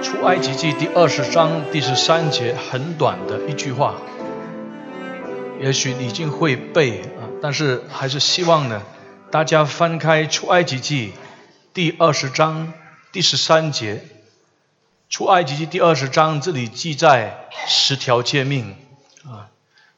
出埃及记第二十章第十三节，很短的一句话，也许你已经会背啊，但是还是希望呢，大家翻开出埃及记第二十章第十三节。出埃及记第二十章这里记载十条诫命啊，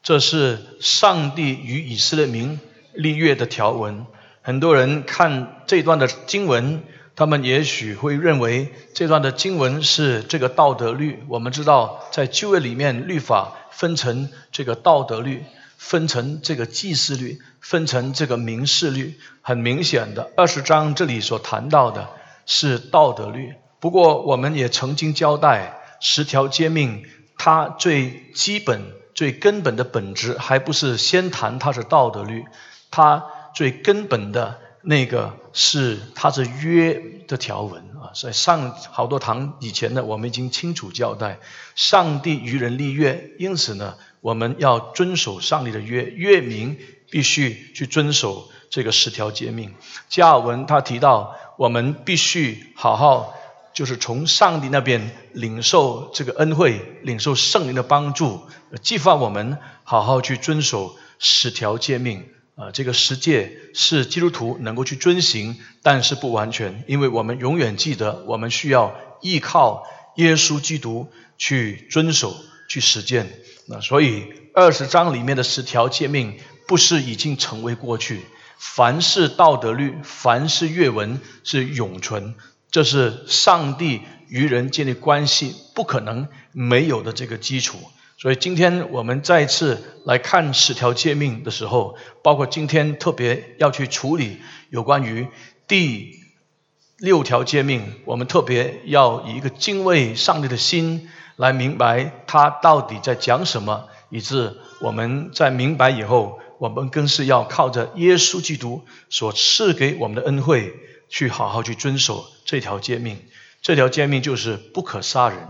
这是上帝与以色列民立约的条文。很多人看这段的经文。他们也许会认为这段的经文是这个道德律。我们知道，在旧约里面，律法分成这个道德律，分成这个祭祀律，分成这个民事律。很明显的，二十章这里所谈到的是道德律。不过，我们也曾经交代十条诫命，它最基本、最根本的本质，还不是先谈它是道德律，它最根本的。那个是它是约的条文啊，所以上好多堂以前呢，我们已经清楚交代，上帝与人立约，因此呢，我们要遵守上帝的约，约民必须去遵守这个十条诫命。加尔文他提到，我们必须好好就是从上帝那边领受这个恩惠，领受圣灵的帮助，激发我们好好去遵守十条诫命。啊，这个十诫是基督徒能够去遵行，但是不完全，因为我们永远记得，我们需要依靠耶稣基督去遵守、去实践。那所以二十章里面的十条诫命，不是已经成为过去。凡是道德律，凡是阅文，是永存。这是上帝与人建立关系不可能没有的这个基础。所以今天我们再次来看十条诫命的时候，包括今天特别要去处理有关于第六条诫命，我们特别要以一个敬畏上帝的心来明白他到底在讲什么，以致我们在明白以后，我们更是要靠着耶稣基督所赐给我们的恩惠，去好好去遵守这条诫命。这条诫命就是不可杀人。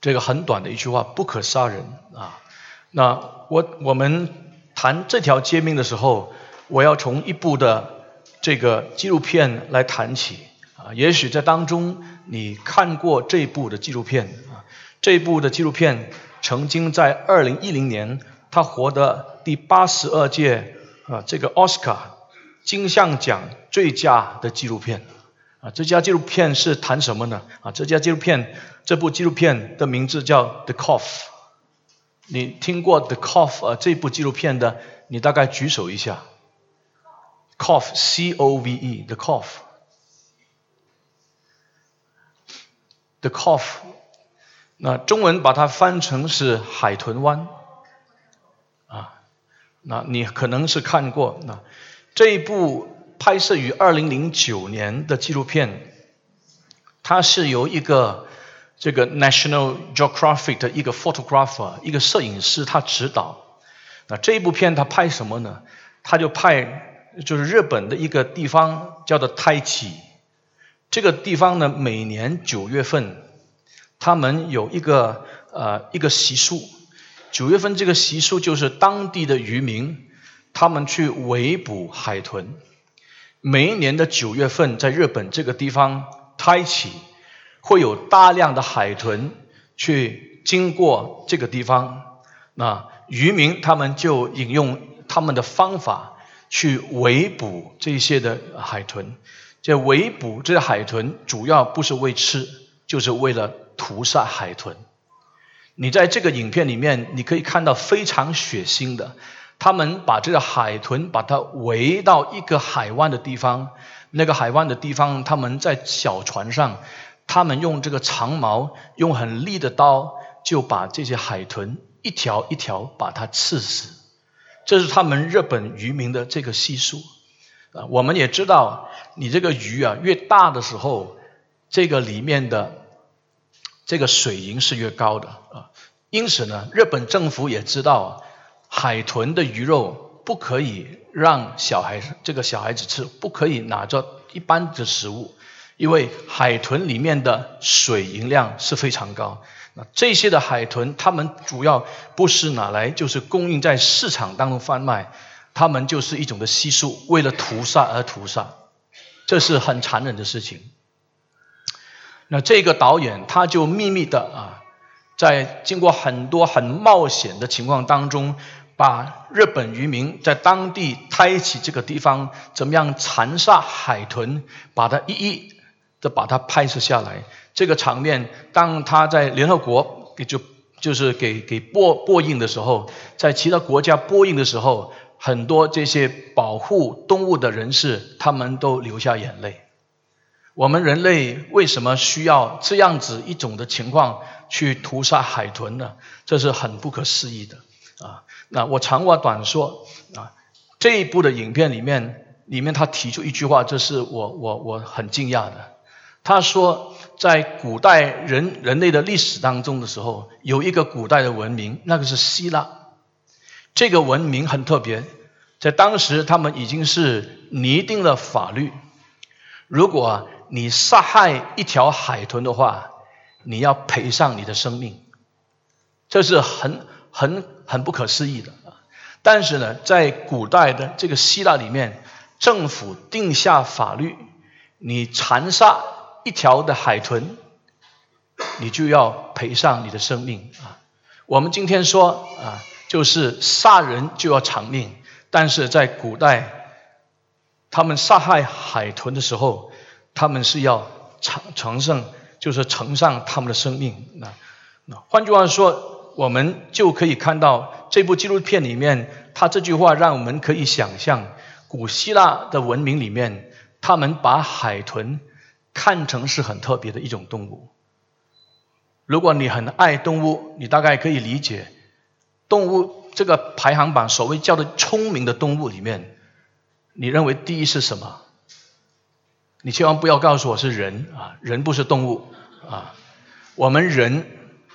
这个很短的一句话，不可杀人啊。那我我们谈这条诫命的时候，我要从一部的这个纪录片来谈起啊。也许在当中你看过这部的纪录片啊。这部的纪录片曾经在二零一零年，他获得第八十二届啊这个奥斯卡金像奖最佳的纪录片。啊，这家纪录片是谈什么呢？啊，这家纪录片，这部纪录片的名字叫《The Cough》。你听过《The Cough》啊？这部纪录片的，你大概举手一下。Cough，C-O-V-E，《The Cough》。The Cough，那中文把它翻成是海豚湾。啊，那你可能是看过那这一部。拍摄于二零零九年的纪录片，它是由一个这个 National Geographic 的一个 photographer 一个摄影师他指导。那这一部片他拍什么呢？他就拍就是日本的一个地方叫做胎起。这个地方呢，每年九月份，他们有一个呃一个习俗。九月份这个习俗就是当地的渔民他们去围捕海豚。每一年的九月份，在日本这个地方开启，会有大量的海豚去经过这个地方。那渔民他们就引用他们的方法去围捕这些的海豚。这围捕这些海豚，主要不是为吃，就是为了屠杀海豚。你在这个影片里面，你可以看到非常血腥的。他们把这个海豚把它围到一个海湾的地方，那个海湾的地方，他们在小船上，他们用这个长矛，用很利的刀，就把这些海豚一条一条把它刺死。这是他们日本渔民的这个习俗啊。我们也知道，你这个鱼啊越大的时候，这个里面的这个水银是越高的啊。因此呢，日本政府也知道。海豚的鱼肉不可以让小孩这个小孩子吃，不可以拿着一般的食物，因为海豚里面的水银量是非常高。那这些的海豚，它们主要不是拿来就是供应在市场当中贩卖，它们就是一种的吸数，为了屠杀而屠杀，这是很残忍的事情。那这个导演他就秘密的啊，在经过很多很冒险的情况当中，把日本渔民在当地开启这个地方怎么样残杀海豚，把它一一的把它拍摄下来。这个场面，当他在联合国给就就是给给播播映的时候，在其他国家播映的时候，很多这些保护动物的人士，他们都流下眼泪。我们人类为什么需要这样子一种的情况去屠杀海豚呢？这是很不可思议的啊！那我长话短说啊，这一部的影片里面，里面他提出一句话，这是我我我很惊讶的。他说，在古代人人类的历史当中的时候，有一个古代的文明，那个是希腊。这个文明很特别，在当时他们已经是拟定了法律：如果你杀害一条海豚的话，你要赔上你的生命。这是很很很不可思议的啊！但是呢，在古代的这个希腊里面，政府定下法律，你残杀。一条的海豚，你就要赔上你的生命啊！我们今天说啊，就是杀人就要偿命，但是在古代，他们杀害海豚的时候，他们是要偿偿胜，就是承上他们的生命。那那换句话说，我们就可以看到这部纪录片里面，他这句话让我们可以想象，古希腊的文明里面，他们把海豚。看成是很特别的一种动物。如果你很爱动物，你大概可以理解，动物这个排行榜所谓叫的聪明的动物里面，你认为第一是什么？你千万不要告诉我是人啊，人不是动物啊，我们人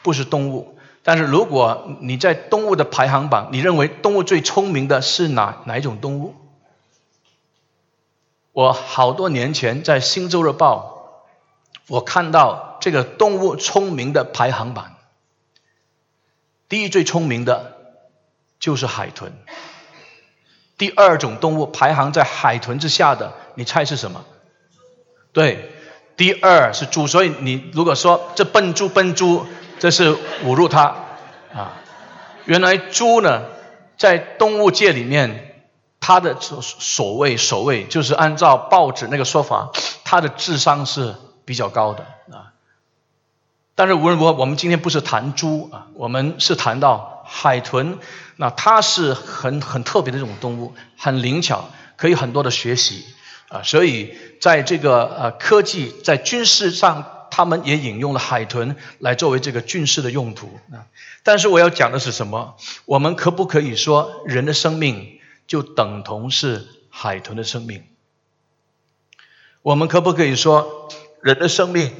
不是动物。但是如果你在动物的排行榜，你认为动物最聪明的是哪哪一种动物？我好多年前在《新洲日报》，我看到这个动物聪明的排行榜，第一最聪明的就是海豚，第二种动物排行在海豚之下的，你猜是什么？对，第二是猪。所以你如果说这笨猪笨猪，这是侮辱它啊！原来猪呢，在动物界里面。它的所所谓所谓，就是按照报纸那个说法，它的智商是比较高的啊。但是无论如何，我们今天不是谈猪啊，我们是谈到海豚。那它是很很特别的一种动物，很灵巧，可以很多的学习啊。所以在这个呃科技在军事上，他们也引用了海豚来作为这个军事的用途啊。但是我要讲的是什么？我们可不可以说人的生命？就等同是海豚的生命。我们可不可以说人的生命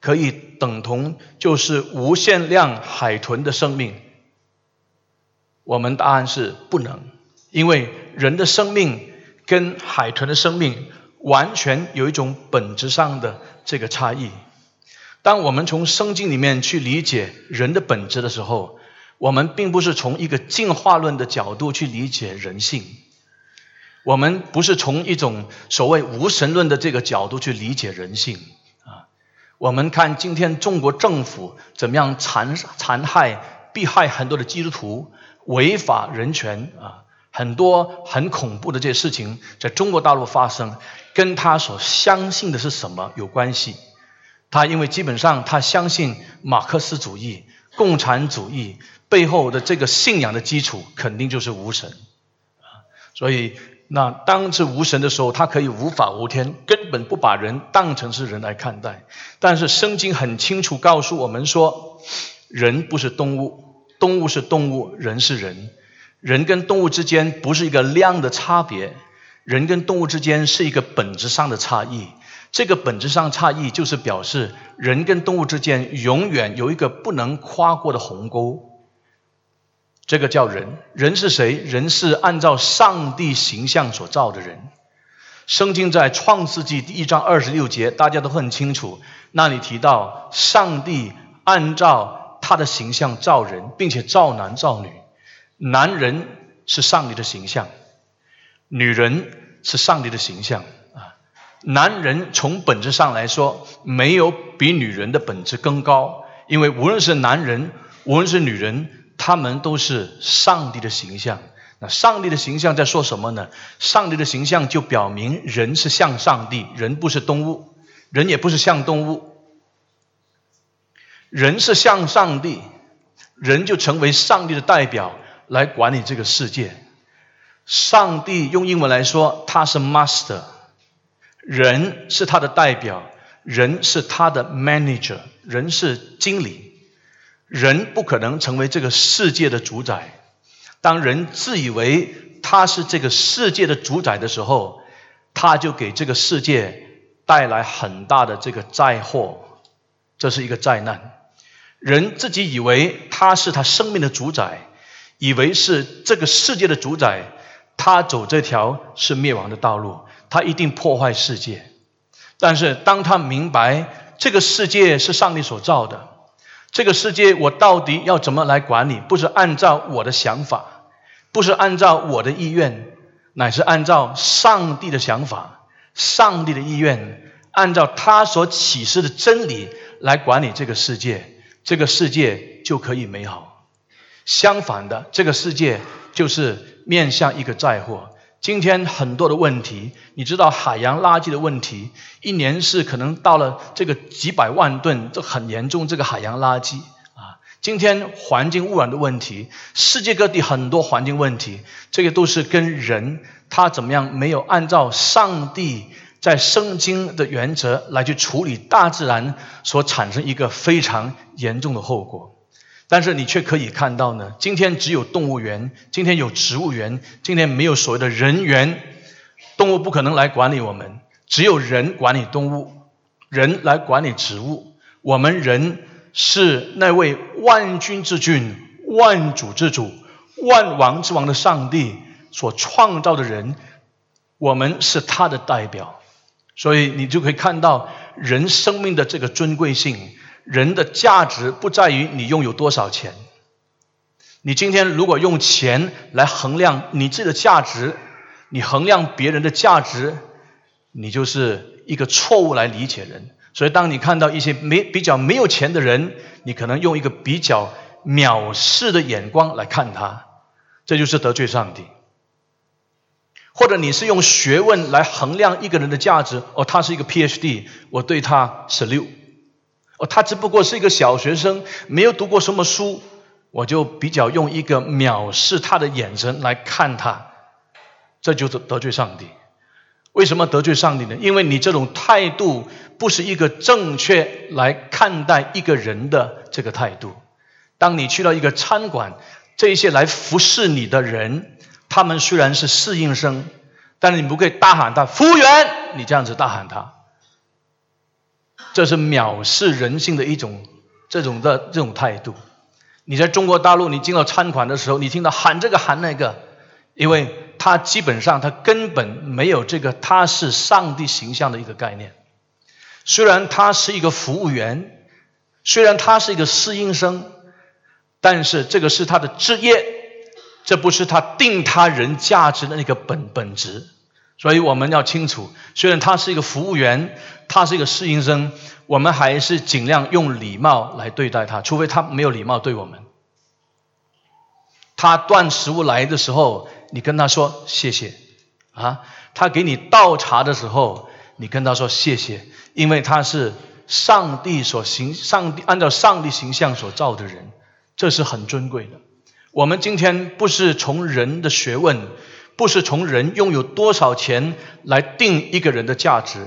可以等同就是无限量海豚的生命？我们答案是不能，因为人的生命跟海豚的生命完全有一种本质上的这个差异。当我们从圣经里面去理解人的本质的时候，我们并不是从一个进化论的角度去理解人性，我们不是从一种所谓无神论的这个角度去理解人性啊。我们看今天中国政府怎么样残残害、逼害很多的基督徒，违法人权啊，很多很恐怖的这些事情在中国大陆发生，跟他所相信的是什么有关系？他因为基本上他相信马克思主义、共产主义。背后的这个信仰的基础肯定就是无神啊，所以那当是无神的时候，他可以无法无天，根本不把人当成是人来看待。但是圣经很清楚告诉我们说，人不是动物，动物是动物，人是人，人跟动物之间不是一个量的差别，人跟动物之间是一个本质上的差异。这个本质上差异就是表示人跟动物之间永远有一个不能跨过的鸿沟。这个叫人，人是谁？人是按照上帝形象所造的人。圣经在创世纪第一章二十六节，大家都很清楚，那里提到上帝按照他的形象造人，并且造男造女。男人是上帝的形象，女人是上帝的形象。男人从本质上来说，没有比女人的本质更高，因为无论是男人，无论是女人，他们都是上帝的形象。那上帝的形象在说什么呢？上帝的形象就表明人是像上帝，人不是动物，人也不是像动物，人是像上帝，人就成为上帝的代表来管理这个世界。上帝用英文来说，他是 master，人是他的代表，人是他的 manager，人是经理，人不可能成为这个世界的主宰。当人自以为他是这个世界的主宰的时候，他就给这个世界带来很大的这个灾祸，这是一个灾难。人自己以为他是他生命的主宰，以为是这个世界的主宰，他走这条是灭亡的道路，他一定破坏世界。但是当他明白这个世界是上帝所造的。这个世界，我到底要怎么来管理？不是按照我的想法，不是按照我的意愿，乃是按照上帝的想法、上帝的意愿，按照他所启示的真理来管理这个世界，这个世界就可以美好。相反的，这个世界就是面向一个灾祸。今天很多的问题，你知道海洋垃圾的问题，一年是可能到了这个几百万吨，这很严重。这个海洋垃圾啊，今天环境污染的问题，世界各地很多环境问题，这个都是跟人他怎么样没有按照上帝在圣经的原则来去处理大自然，所产生一个非常严重的后果。但是你却可以看到呢，今天只有动物园，今天有植物园，今天没有所谓的人猿，动物不可能来管理我们，只有人管理动物，人来管理植物。我们人是那位万军之君、万主之主、万王之王的上帝所创造的人，我们是他的代表，所以你就可以看到人生命的这个尊贵性。人的价值不在于你拥有多少钱。你今天如果用钱来衡量你自己的价值，你衡量别人的价值，你就是一个错误来理解人。所以，当你看到一些没比较没有钱的人，你可能用一个比较藐视的眼光来看他，这就是得罪上帝。或者你是用学问来衡量一个人的价值，哦，他是一个 PhD，我对他十六。哦，他只不过是一个小学生，没有读过什么书，我就比较用一个藐视他的眼神来看他，这就是得罪上帝。为什么得罪上帝呢？因为你这种态度不是一个正确来看待一个人的这个态度。当你去到一个餐馆，这一些来服侍你的人，他们虽然是侍应生，但是你不可以大喊他服务员，你这样子大喊他。这是藐视人性的一种这种的这种态度。你在中国大陆，你进到餐馆的时候，你听到喊这个喊那个，因为他基本上他根本没有这个他是上帝形象的一个概念。虽然他是一个服务员，虽然他是一个侍应生，但是这个是他的职业，这不是他定他人价值的那个本本质。所以我们要清楚，虽然他是一个服务员，他是一个侍应生，我们还是尽量用礼貌来对待他，除非他没有礼貌对我们。他端食物来的时候，你跟他说谢谢啊；他给你倒茶的时候，你跟他说谢谢，因为他是上帝所形、上帝按照上帝形象所造的人，这是很尊贵的。我们今天不是从人的学问。不是从人拥有多少钱来定一个人的价值，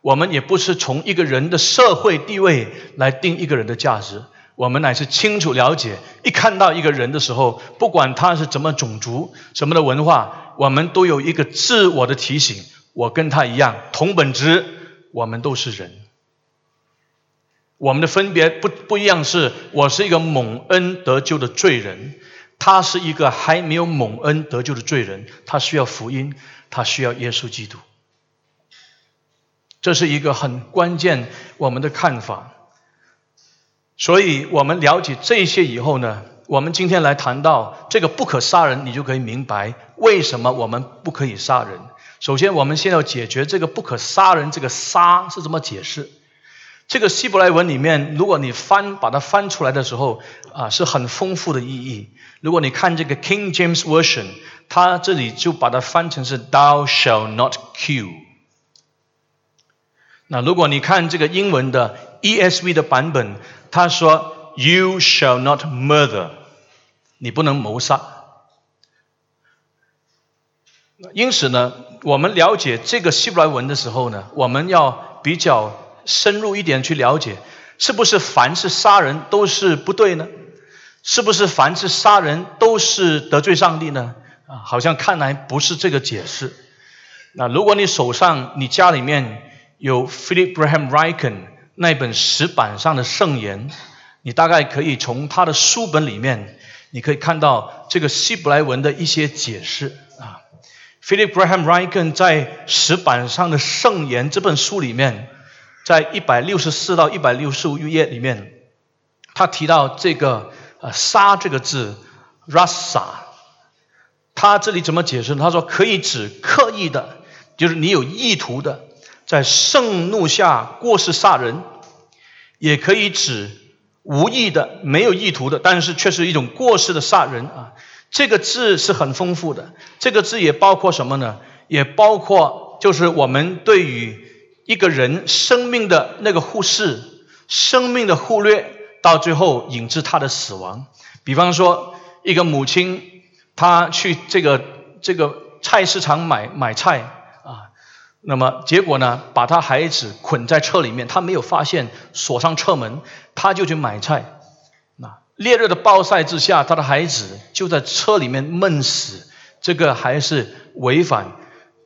我们也不是从一个人的社会地位来定一个人的价值。我们乃是清楚了解，一看到一个人的时候，不管他是怎么种族、什么的文化，我们都有一个自我的提醒：我跟他一样，同本质，我们都是人。我们的分别不不一样，是我是一个蒙恩得救的罪人。他是一个还没有蒙恩得救的罪人，他需要福音，他需要耶稣基督。这是一个很关键我们的看法。所以我们了解这些以后呢，我们今天来谈到这个不可杀人，你就可以明白为什么我们不可以杀人。首先，我们先要解决这个不可杀人，这个“杀”是怎么解释？这个希伯来文里面，如果你翻把它翻出来的时候，啊，是很丰富的意义。如果你看这个 King James Version，它这里就把它翻成是 “Thou shall not kill”。那如果你看这个英文的 ESV 的版本，他说 “You shall not murder”，你不能谋杀。因此呢。我们了解这个希伯来文的时候呢，我们要比较深入一点去了解，是不是凡是杀人都是不对呢？是不是凡是杀人都是得罪上帝呢？啊，好像看来不是这个解释。那如果你手上、你家里面有 Philip Graham Ryken 那本石板上的圣言，你大概可以从他的书本里面，你可以看到这个希伯来文的一些解释啊。Philip Graham Ryken 在石板上的圣言这本书里面，在一百六十四到一百六十五页里面，他提到这个呃“杀”这个字，rasa，他这里怎么解释呢？他说可以指刻意的，就是你有意图的，在盛怒下过失杀人，也可以指无意的、没有意图的，但是却是一种过失的杀人啊。这个字是很丰富的，这个字也包括什么呢？也包括就是我们对于一个人生命的那个忽视、生命的忽略，到最后引致他的死亡。比方说，一个母亲，她去这个这个菜市场买买菜啊，那么结果呢，把他孩子捆在车里面，他没有发现锁上车门，他就去买菜。那烈日的暴晒之下，他的孩子就在车里面闷死，这个还是违反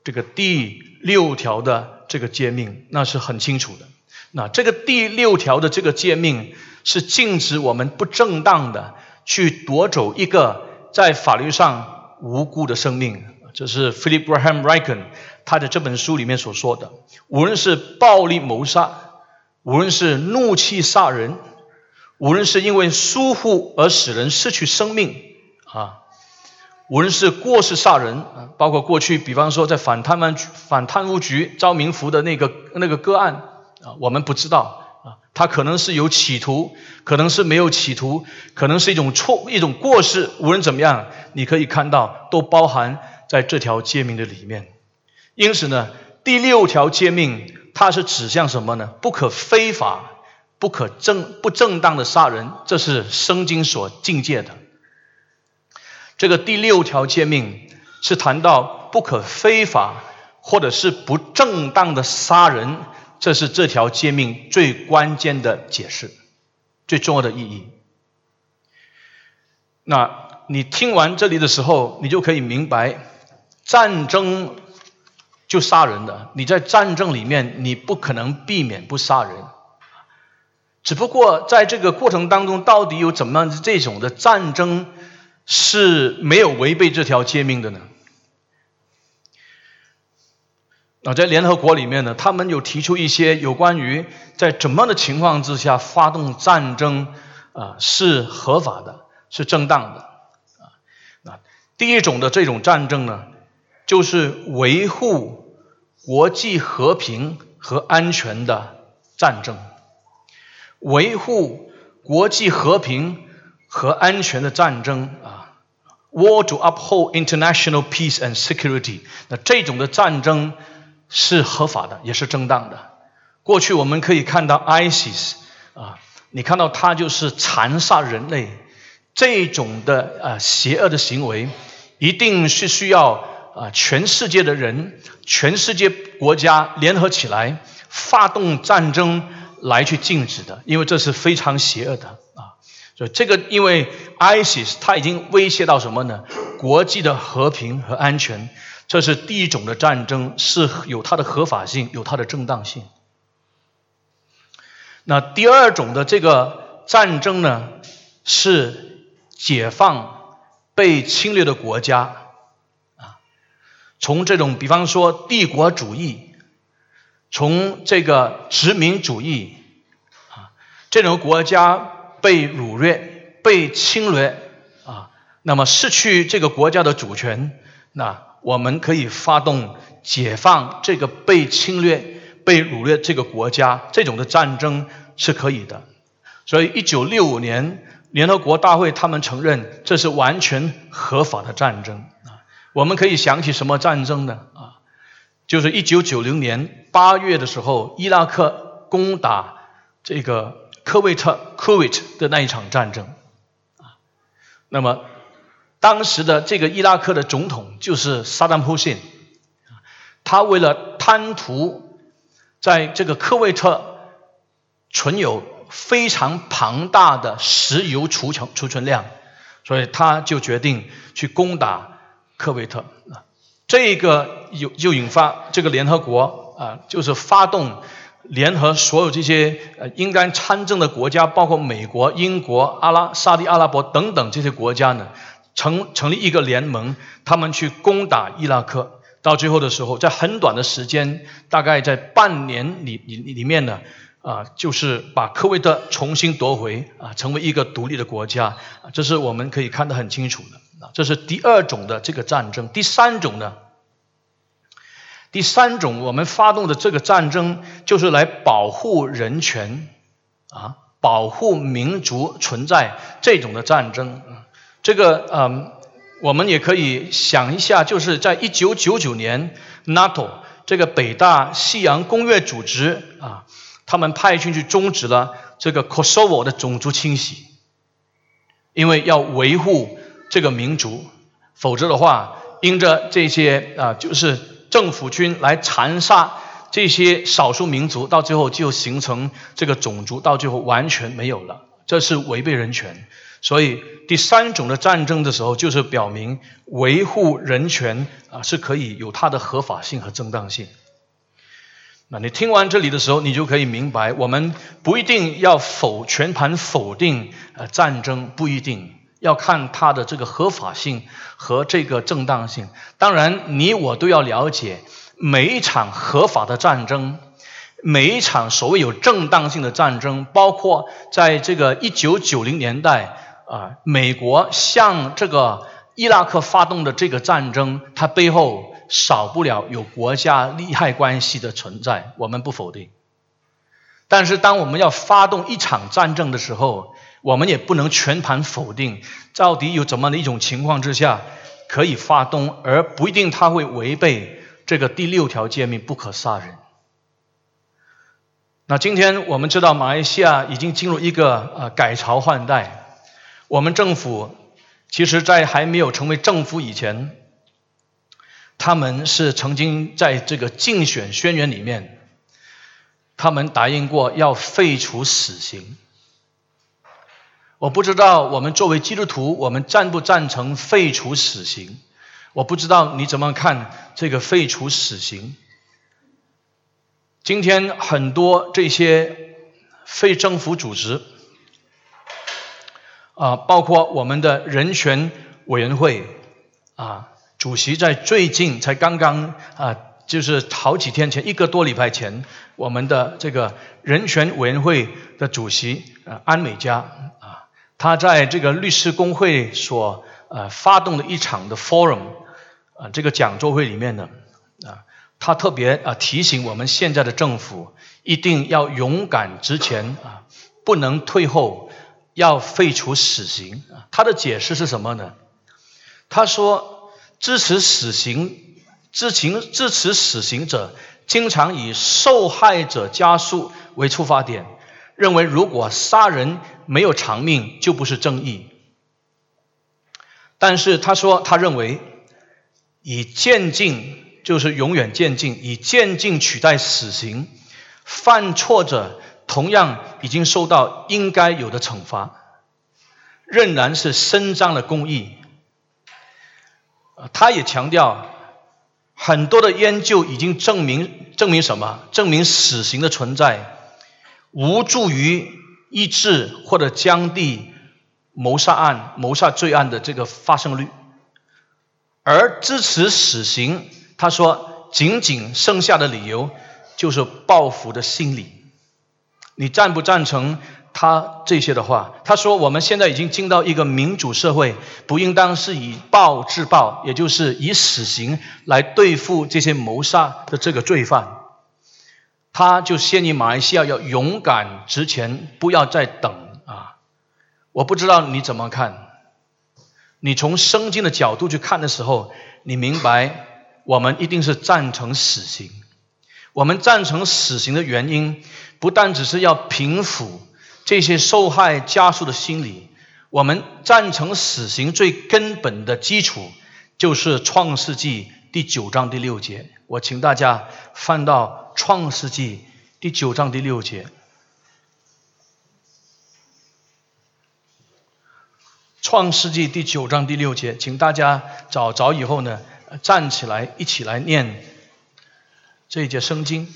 这个第六条的这个诫命，那是很清楚的。那这个第六条的这个诫命是禁止我们不正当的去夺走一个在法律上无辜的生命，这是 Philip Graham Ryken 他的这本书里面所说的。无论是暴力谋杀，无论是怒气杀人。无论是因为疏忽而使人失去生命啊，无论是过失杀人啊，包括过去，比方说在反贪局、反贪污局招民福的那个那个个案啊，我们不知道啊，他可能是有企图，可能是没有企图，可能是一种错、一种过失。无论怎么样，你可以看到都包含在这条诫命的里面。因此呢，第六条诫命它是指向什么呢？不可非法。不可正不正当的杀人，这是圣经所禁戒的。这个第六条诫命是谈到不可非法或者是不正当的杀人，这是这条诫命最关键的解释，最重要的意义。那你听完这里的时候，你就可以明白，战争就杀人的。你在战争里面，你不可能避免不杀人。只不过在这个过程当中，到底有怎么样的这种的战争是没有违背这条诫命的呢？啊，在联合国里面呢，他们有提出一些有关于在怎么样的情况之下发动战争啊是合法的，是正当的啊。那第一种的这种战争呢，就是维护国际和平和安全的战争。维护国际和平和安全的战争啊，war to uphold international peace and security。那这种的战争是合法的，也是正当的。过去我们可以看到 ISIS 啊，你看到它就是残杀人类这种的啊邪恶的行为，一定是需要啊全世界的人、全世界国家联合起来发动战争。来去禁止的，因为这是非常邪恶的就！这个，因为 ISIS 它已经威胁到什么呢？国际的和平和安全，这是第一种的战争，是有它的合法性，有它的正当性。那第二种的这个战争呢，是解放被侵略的国家啊，从这种比方说帝国主义。从这个殖民主义啊，这种国家被掳掠、被侵略啊，那么失去这个国家的主权，那我们可以发动解放这个被侵略、被掳掠这个国家这种的战争是可以的。所以，一九六五年联合国大会他们承认这是完全合法的战争啊。我们可以想起什么战争呢？啊，就是一九九零年八月的时候，伊拉克攻打这个科威特 （Kuwait） 的那一场战争啊。那么，当时的这个伊拉克的总统就是萨达姆·侯辛，他为了贪图在这个科威特存有。非常庞大的石油储存储存量，所以他就决定去攻打科威特啊。这个有就引发这个联合国啊，就是发动联合所有这些呃应该参政的国家，包括美国、英国、阿拉沙地阿拉伯等等这些国家呢，成成立一个联盟，他们去攻打伊拉克。到最后的时候，在很短的时间，大概在半年里里里面呢。啊，就是把科威特重新夺回啊，成为一个独立的国家，这是我们可以看得很清楚的啊。这是第二种的这个战争。第三种呢？第三种我们发动的这个战争，就是来保护人权啊，保护民族存在这种的战争。这个嗯，我们也可以想一下，就是在一九九九年，NATO 这个北大西洋公约组织啊。他们派军去终止了这个 Kosovo 的种族清洗，因为要维护这个民族，否则的话，因着这些啊，就是政府军来残杀这些少数民族，到最后就形成这个种族，到最后完全没有了，这是违背人权。所以第三种的战争的时候，就是表明维护人权啊是可以有它的合法性和正当性。那你听完这里的时候，你就可以明白，我们不一定要否全盘否定呃战争，不一定要看它的这个合法性和这个正当性。当然，你我都要了解每一场合法的战争，每一场所谓有正当性的战争，包括在这个一九九零年代啊，美国向这个伊拉克发动的这个战争，它背后。少不了有国家利害关系的存在，我们不否定。但是，当我们要发动一场战争的时候，我们也不能全盘否定，到底有怎么的一种情况之下可以发动，而不一定他会违背这个第六条诫命不可杀人。那今天我们知道，马来西亚已经进入一个呃改朝换代，我们政府其实在还没有成为政府以前。他们是曾经在这个竞选宣言里面，他们答应过要废除死刑。我不知道我们作为基督徒，我们赞不赞成废除死刑？我不知道你怎么看这个废除死刑？今天很多这些非政府组织啊，包括我们的人权委员会啊。主席在最近才刚刚啊，就是好几天前，一个多礼拜前，我们的这个人权委员会的主席啊安美佳，他在这个律师工会所呃发动的一场的 forum 啊这个讲座会里面呢啊，他特别啊提醒我们现在的政府一定要勇敢直前啊，不能退后，要废除死刑啊。他的解释是什么呢？他说。支持死刑、支持支持死刑者，经常以受害者家属为出发点，认为如果杀人没有偿命，就不是正义。但是他说，他认为以渐进就是永远渐进，以渐进取代死刑，犯错者同样已经受到应该有的惩罚，仍然是伸张了公义。他也强调，很多的研究已经证明，证明什么？证明死刑的存在无助于抑制或者降低谋杀案、谋杀罪案的这个发生率，而支持死刑，他说，仅仅剩下的理由就是报复的心理。你赞不赞成他这些的话？他说：“我们现在已经进到一个民主社会，不应当是以暴制暴，也就是以死刑来对付这些谋杀的这个罪犯。”他就建议马来西亚要勇敢直前，不要再等啊！我不知道你怎么看。你从圣经的角度去看的时候，你明白我们一定是赞成死刑。我们赞成死刑的原因，不但只是要平抚这些受害家属的心理，我们赞成死刑最根本的基础就是创世纪第九章第六节。我请大家翻到创世纪第九章第六节。创世纪第九章第六节，请大家找着以后呢，站起来一起来念。这一节圣经，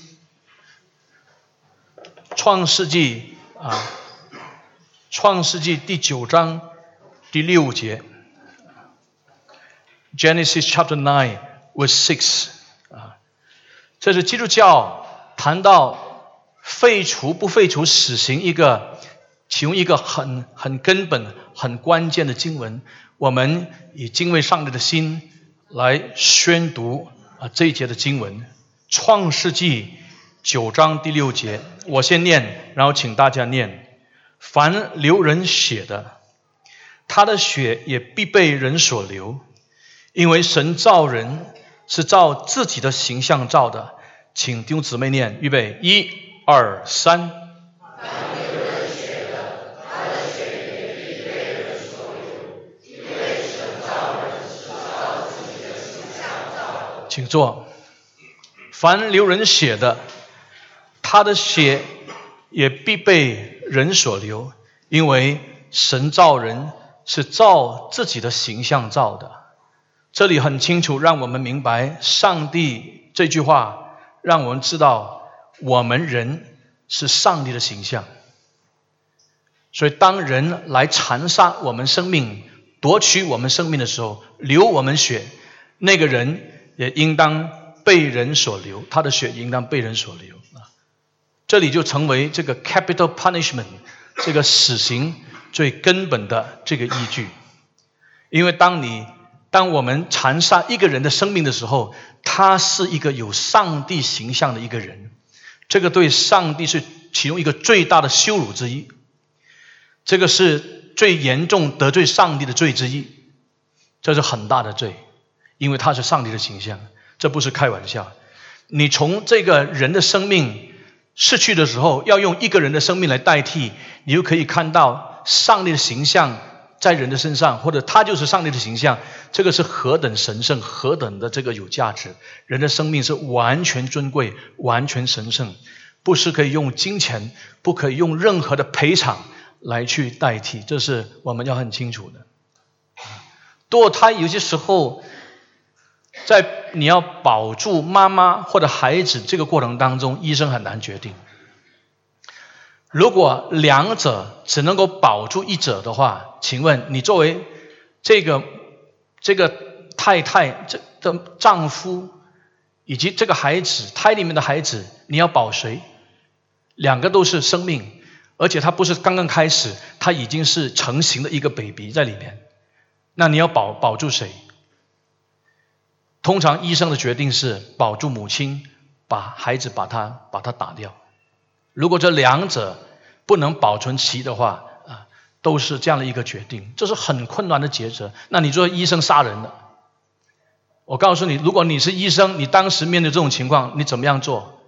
《创世纪》啊，《创世纪》第九章第六节，Genesis chapter nine verse six，这是基督教谈到废除不废除死刑一个其中一个很很根本、很关键的经文。我们以敬畏上帝的心来宣读啊这一节的经文。创世纪九章第六节，我先念，然后请大家念。凡流人血的，他的血也必被人所流，因为神造人是照自己的形象照的。请弟兄姊妹念，预备，一、二、三。请坐。凡流人血的，他的血也必被人所流，因为神造人是照自己的形象造的。这里很清楚，让我们明白上帝这句话，让我们知道我们人是上帝的形象。所以，当人来残杀我们生命、夺取我们生命的时候，流我们血，那个人也应当。被人所流，他的血应当被人所流啊！这里就成为这个 capital punishment 这个死刑最根本的这个依据。因为当你当我们残杀一个人的生命的时候，他是一个有上帝形象的一个人，这个对上帝是其中一个最大的羞辱之一，这个是最严重得罪上帝的罪之一，这是很大的罪，因为他是上帝的形象。这不是开玩笑，你从这个人的生命逝去的时候，要用一个人的生命来代替，你就可以看到上帝的形象在人的身上，或者他就是上帝的形象，这个是何等神圣，何等的这个有价值。人的生命是完全尊贵、完全神圣，不是可以用金钱，不可以用任何的赔偿来去代替，这是我们要很清楚的。堕胎有些时候。在你要保住妈妈或者孩子这个过程当中，医生很难决定。如果两者只能够保住一者的话，请问你作为这个这个太太这的丈夫以及这个孩子胎里面的孩子，你要保谁？两个都是生命，而且他不是刚刚开始，他已经是成型的一个 baby 在里面，那你要保保住谁？通常医生的决定是保住母亲，把孩子把他把他打掉。如果这两者不能保存齐的话，啊，都是这样的一个决定，这是很困难的抉择。那你作为医生杀人了，我告诉你，如果你是医生，你当时面对这种情况，你怎么样做？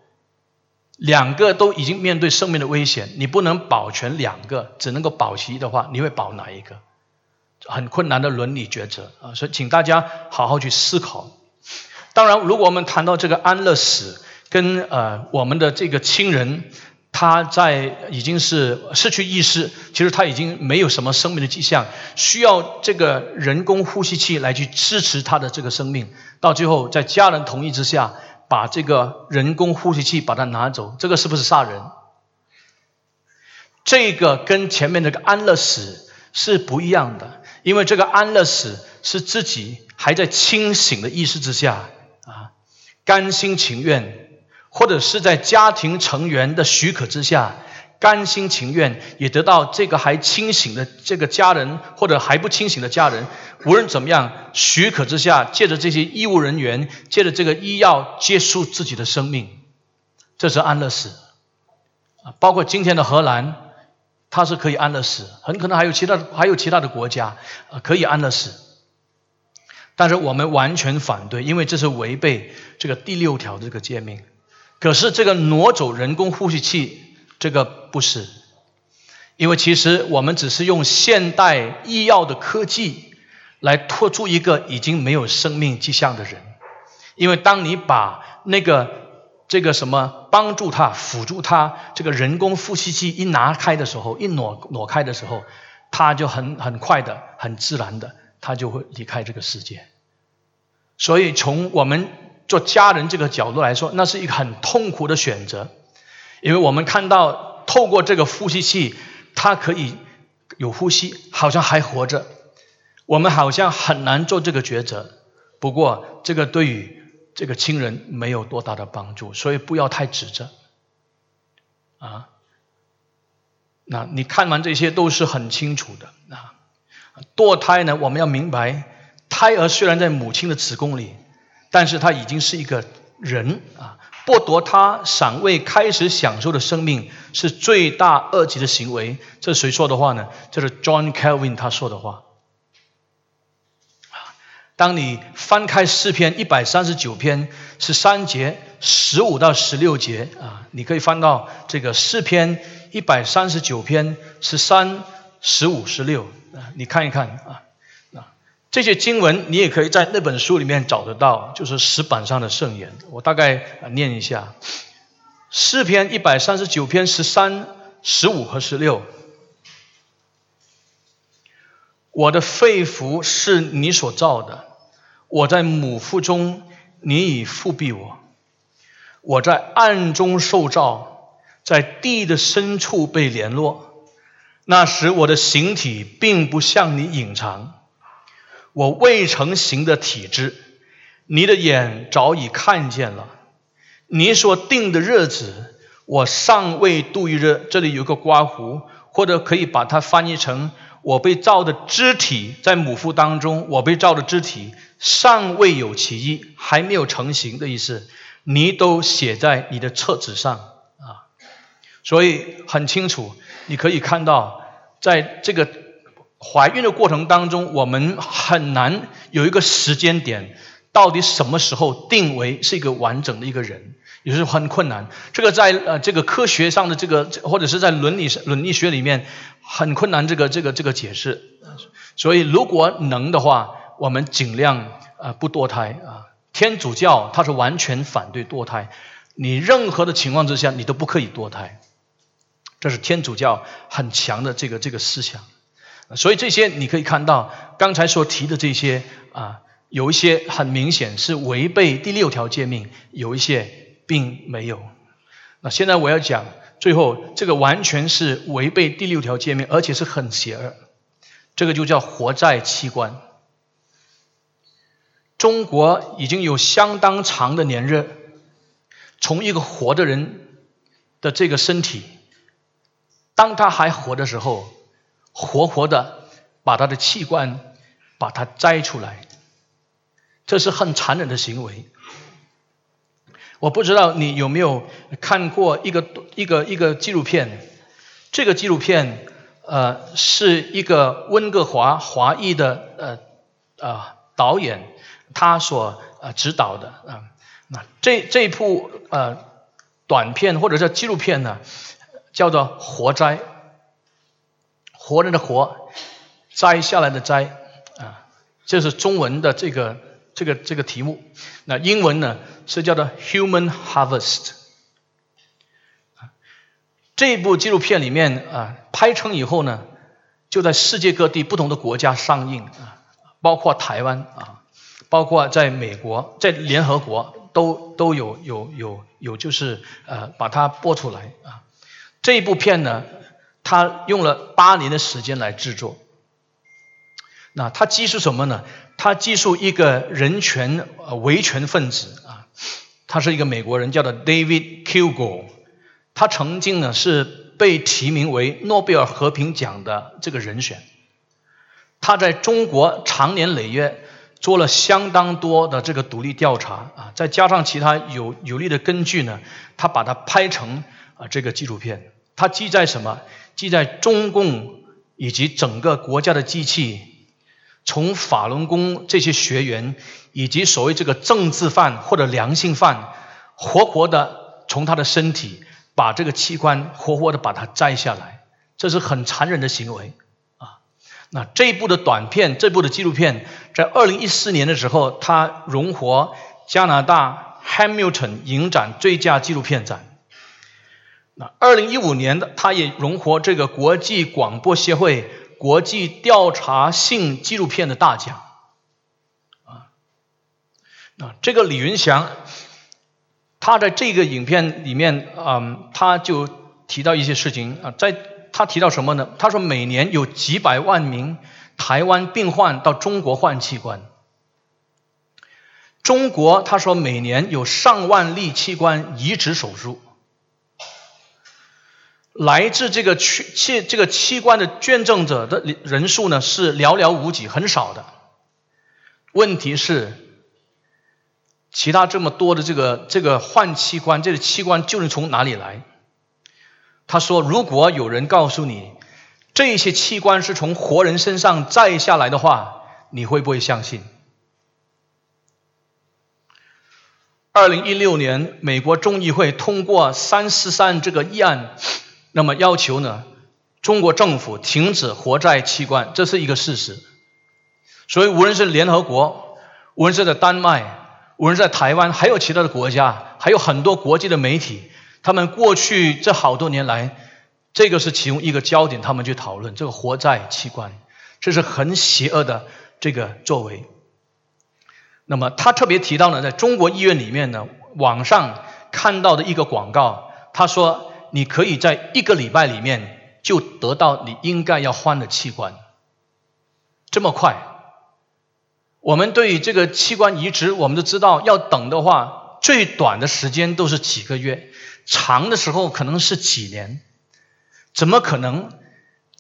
两个都已经面对生命的危险，你不能保全两个，只能够保齐的话，你会保哪一个？很困难的伦理抉择啊！所以，请大家好好去思考。当然，如果我们谈到这个安乐死，跟呃我们的这个亲人，他在已经是失去意识，其实他已经没有什么生命的迹象，需要这个人工呼吸器来去支持他的这个生命，到最后在家人同意之下，把这个人工呼吸器把它拿走，这个是不是杀人？这个跟前面那个安乐死是不一样的，因为这个安乐死是自己还在清醒的意识之下啊。甘心情愿或者是在家庭成员的许可之下，甘心情愿也得到这个还清醒的这个家人，或者还不清醒的家人，无论怎么样许可之下，借着这些医务人员，借着这个医药结束自己的生命，这是安乐死啊！包括今天的荷兰，它是可以安乐死，很可能还有其他还有其他的国家可以安乐死。但是我们完全反对，因为这是违背这个第六条的这个诫命。可是这个挪走人工呼吸器，这个不是，因为其实我们只是用现代医药的科技来拖住一个已经没有生命迹象的人。因为当你把那个这个什么帮助他、辅助他这个人工呼吸器一拿开的时候，一挪挪开的时候，他就很很快的、很自然的。他就会离开这个世界，所以从我们做家人这个角度来说，那是一个很痛苦的选择，因为我们看到透过这个呼吸器，它可以有呼吸，好像还活着，我们好像很难做这个抉择。不过这个对于这个亲人没有多大的帮助，所以不要太指责啊。那你看完这些都是很清楚的啊。堕胎呢？我们要明白，胎儿虽然在母亲的子宫里，但是他已经是一个人啊！剥夺他尚未开始享受的生命，是罪大恶极的行为。这是谁说的话呢？这是 John Calvin 他说的话。当你翻开诗篇一百三十九篇十三节十五到十六节啊，你可以翻到这个诗篇一百三十九篇十三、十五、十六。啊，你看一看，啊，这些经文你也可以在那本书里面找得到，就是石板上的圣言。我大概念一下，诗篇一百三十九篇十三、十五和十六。我的肺腑是你所造的，我在母腹中，你已复庇我。我在暗中受造，在地的深处被联络。那时我的形体并不向你隐藏，我未成形的体质，你的眼早已看见了。你所定的日子，我尚未度一日。这里有个刮胡，或者可以把它翻译成我被造的肢体在母腹当中，我被造的肢体尚未有其一，还没有成型的意思。你都写在你的册子上啊，所以很清楚。你可以看到，在这个怀孕的过程当中，我们很难有一个时间点，到底什么时候定为是一个完整的一个人，也是很困难。这个在呃这个科学上的这个，或者是在伦理伦理学里面很困难，这个这个这个解释。所以如果能的话，我们尽量呃不堕胎啊。天主教他是完全反对堕胎，你任何的情况之下你都不可以堕胎。这是天主教很强的这个这个思想，所以这些你可以看到刚才所提的这些啊，有一些很明显是违背第六条诫命，有一些并没有。那现在我要讲，最后这个完全是违背第六条诫命，而且是很邪恶。这个就叫活在器官。中国已经有相当长的年日，从一个活的人的这个身体。当他还活的时候，活活的把他的器官把它摘出来，这是很残忍的行为。我不知道你有没有看过一个一个一个纪录片，这个纪录片呃是一个温哥华华裔的呃啊导演他所呃指导的啊，那这这部呃短片或者叫纪录片呢？叫做活摘，活人的活，摘下来的摘，啊，这是中文的这个这个这个题目。那英文呢是叫做 Human Harvest。这部纪录片里面啊，拍成以后呢，就在世界各地不同的国家上映啊，包括台湾啊，包括在美国，在联合国都都有有有有，就是呃把它播出来啊。这一部片呢，他用了八年的时间来制作。那他记述什么呢？他记述一个人权呃维权分子啊，他是一个美国人，叫做 David Kilgo，他曾经呢是被提名为诺贝尔和平奖的这个人选。他在中国长年累月做了相当多的这个独立调查啊，再加上其他有有力的根据呢，他把它拍成啊这个纪录片。他记载什么？记在中共以及整个国家的机器，从法轮功这些学员。以及所谓这个政治犯或者良性犯，活活的从他的身体把这个器官活活的把它摘下来，这是很残忍的行为啊。那这一部的短片，这部的纪录片，在二零一四年的时候，它荣获加拿大 Hamilton 影展最佳纪录片奖。那二零一五年的，他也荣获这个国际广播协会国际调查性纪录片的大奖。啊，那这个李云祥，他在这个影片里面，嗯，他就提到一些事情啊，在他提到什么呢？他说每年有几百万名台湾病患到中国换器官，中国他说每年有上万例器官移植手术，来自这个器器这个器官的捐赠者的人数呢是寥寥无几，很少的。问题是。其他这么多的这个这个换器官，这个器官究竟从哪里来？他说：“如果有人告诉你这些器官是从活人身上摘下来的话，你会不会相信？”二零一六年，美国众议会通过三四三这个议案，那么要求呢中国政府停止活摘器官，这是一个事实。所以，无论是联合国，无论是在丹麦。无论在台湾，还有其他的国家，还有很多国际的媒体，他们过去这好多年来，这个是其中一个焦点，他们去讨论这个活摘器官，这是很邪恶的这个作为。那么他特别提到呢，在中国医院里面呢，网上看到的一个广告，他说你可以在一个礼拜里面就得到你应该要换的器官，这么快。我们对于这个器官移植，我们都知道，要等的话，最短的时间都是几个月，长的时候可能是几年。怎么可能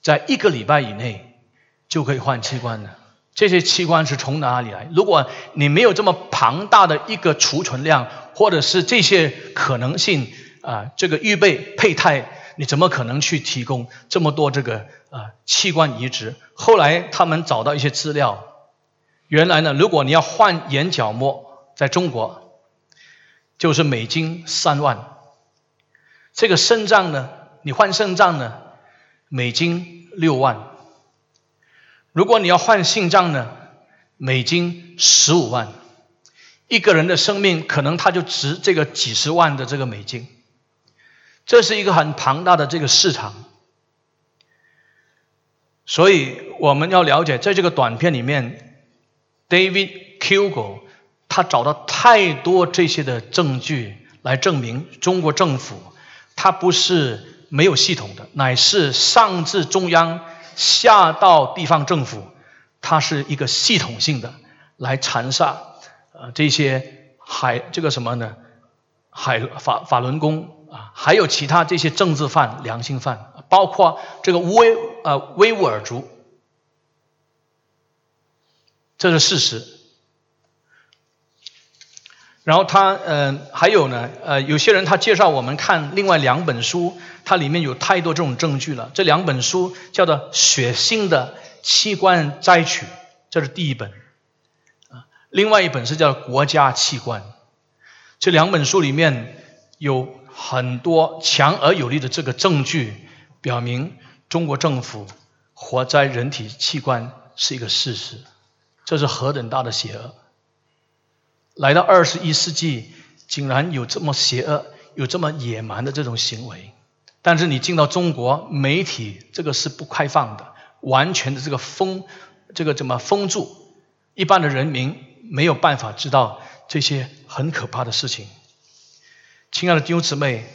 在一个礼拜以内就可以换器官呢？这些器官是从哪里来？如果你没有这么庞大的一个储存量，或者是这些可能性啊，这个预备胚胎，你怎么可能去提供这么多这个啊器官移植？后来他们找到一些资料。原来呢，如果你要换眼角膜，在中国就是美金三万。这个肾脏呢，你换肾脏呢，美金六万。如果你要换心脏呢，美金十五万。一个人的生命可能他就值这个几十万的这个美金，这是一个很庞大的这个市场。所以我们要了解，在这个短片里面。David Kilgo，他找到太多这些的证据来证明中国政府，它不是没有系统的，乃是上至中央，下到地方政府，它是一个系统性的来残杀呃这些海这个什么呢？海法法轮功，还有其他这些政治犯、良心犯，包括这个维呃维吾尔族。这是事实。然后他呃还有呢呃有些人他介绍我们看另外两本书，它里面有太多这种证据了。这两本书叫做《血腥的器官摘取》，这是第一本。另外一本是叫《国家器官》。这两本书里面有很多强而有力的这个证据，表明中国政府活摘人体器官是一个事实。这是何等大的邪恶！来到二十一世纪，竟然有这么邪恶、有这么野蛮的这种行为。但是你进到中国，媒体这个是不开放的，完全的这个封，这个怎么封住？一般的人民没有办法知道这些很可怕的事情。亲爱的弟兄姊妹，